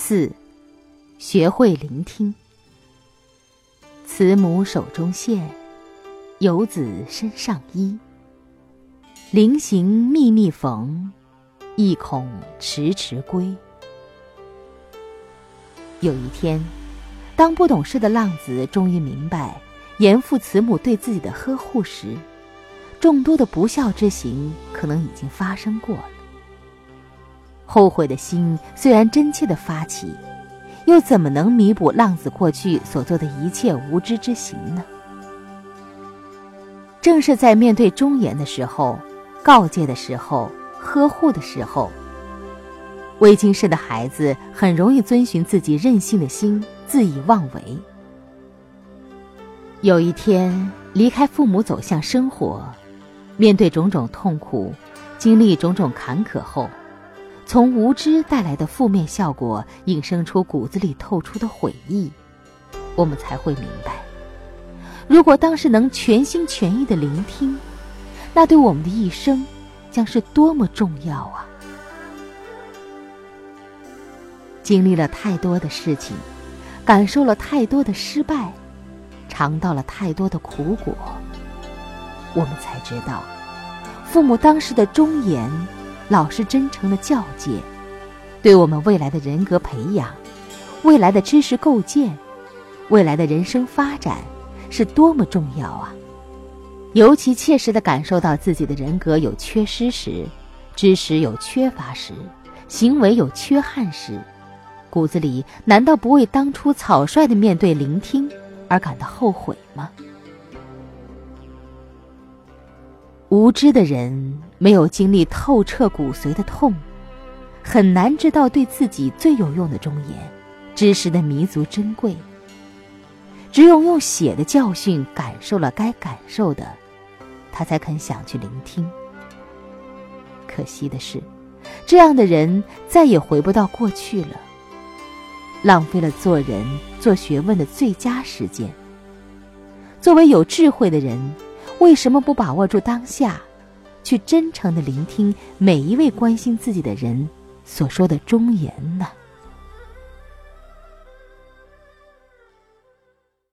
四，学会聆听。慈母手中线，游子身上衣。临行密密缝，意恐迟迟归。有一天，当不懂事的浪子终于明白严父慈母对自己的呵护时，众多的不孝之行可能已经发生过了。后悔的心虽然真切的发起，又怎么能弥补浪子过去所做的一切无知之行呢？正是在面对忠言的时候、告诫的时候、呵护的时候，未经事的孩子很容易遵循自己任性的心，恣意妄为。有一天，离开父母走向生活，面对种种痛苦，经历种种坎坷后。从无知带来的负面效果，引生出骨子里透出的悔意，我们才会明白，如果当时能全心全意的聆听，那对我们的一生将是多么重要啊！经历了太多的事情，感受了太多的失败，尝到了太多的苦果，我们才知道，父母当时的忠言。老实真诚的教诫，对我们未来的人格培养、未来的知识构建、未来的人生发展，是多么重要啊！尤其切实的感受到自己的人格有缺失时，知识有缺乏时，行为有缺憾时，骨子里难道不为当初草率的面对聆听而感到后悔吗？无知的人没有经历透彻骨髓的痛，很难知道对自己最有用的忠言、知识的弥足珍贵。只有用血的教训感受了该感受的，他才肯想去聆听。可惜的是，这样的人再也回不到过去了，浪费了做人、做学问的最佳时间。作为有智慧的人。为什么不把握住当下，去真诚的聆听每一位关心自己的人所说的忠言呢？